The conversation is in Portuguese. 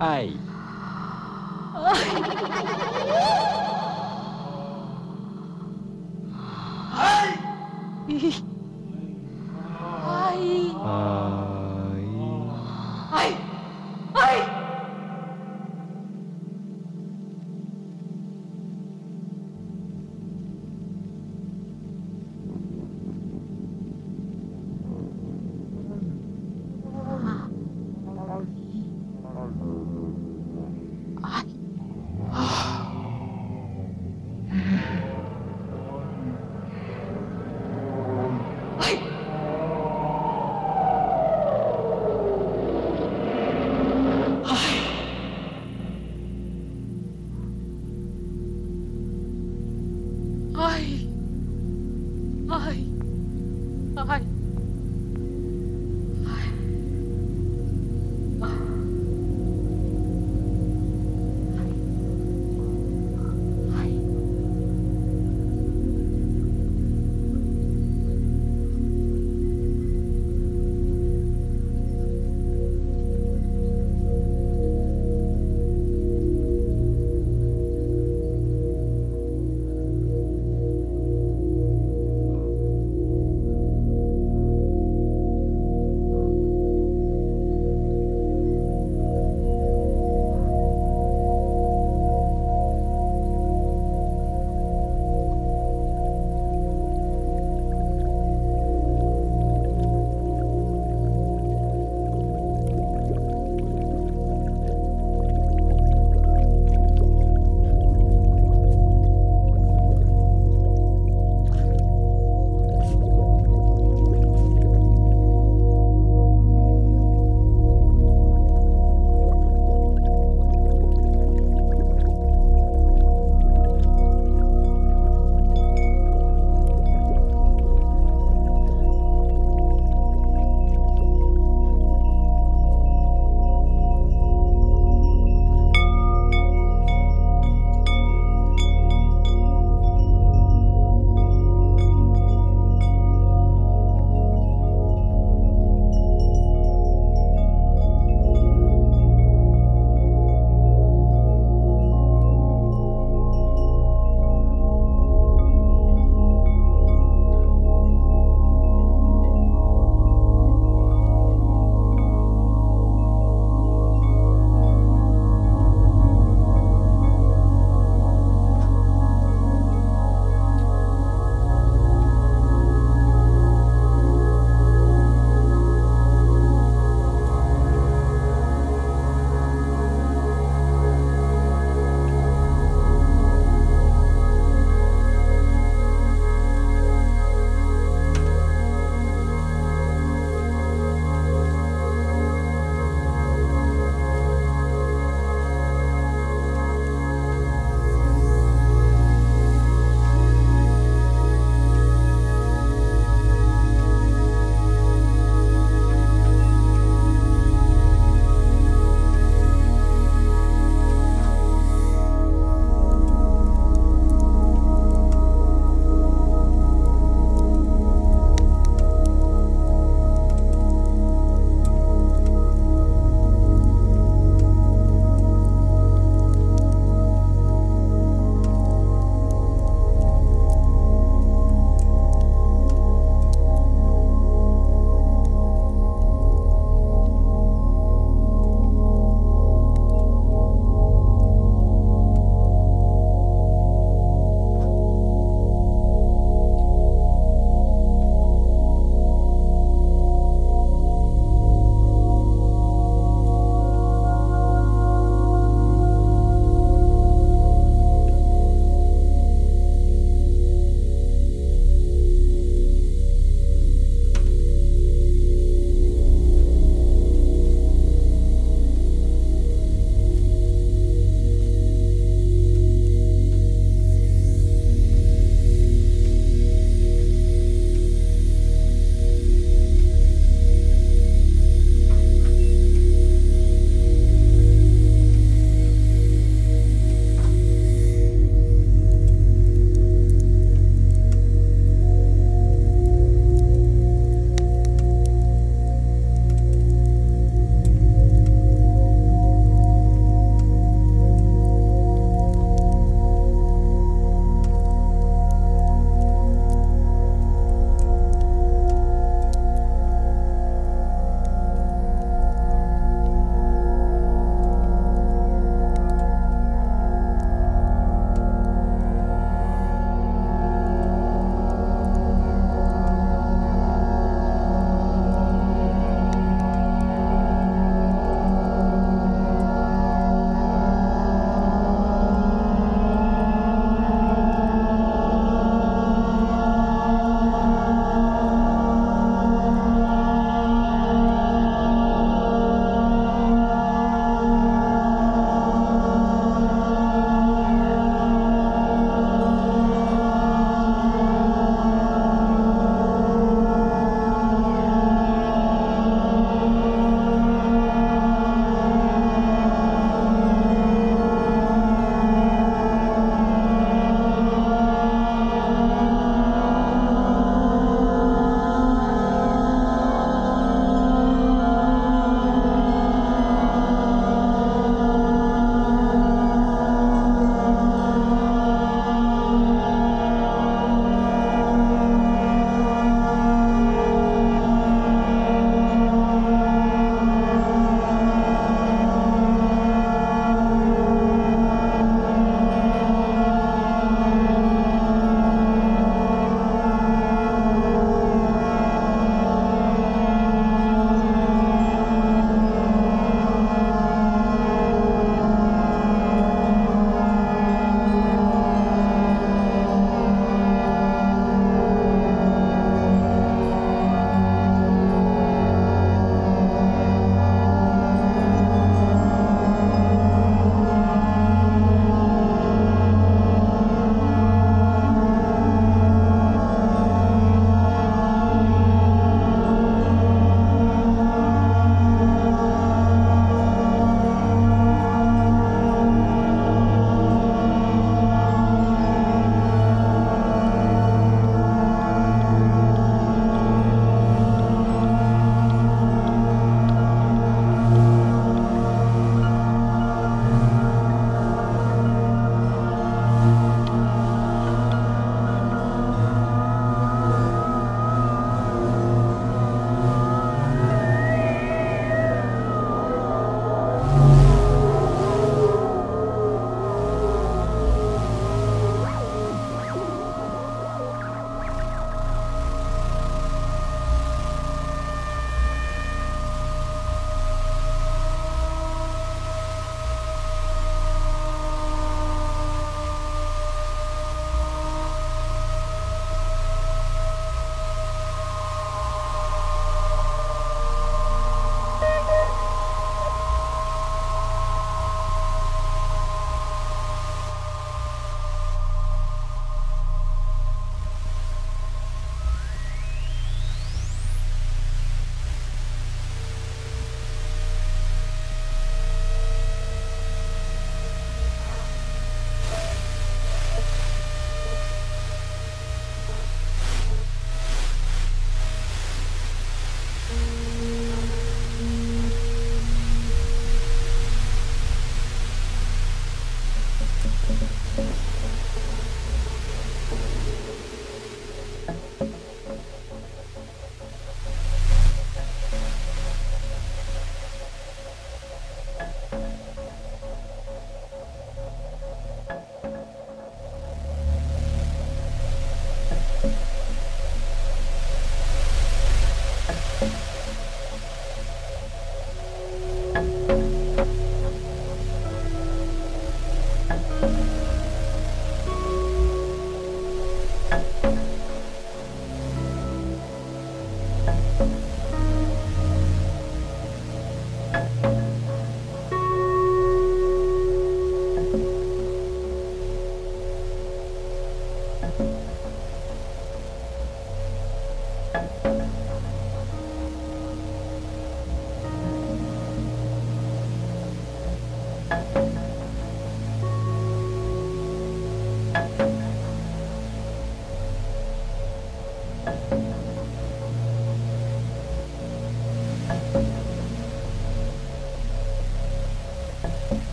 Ai.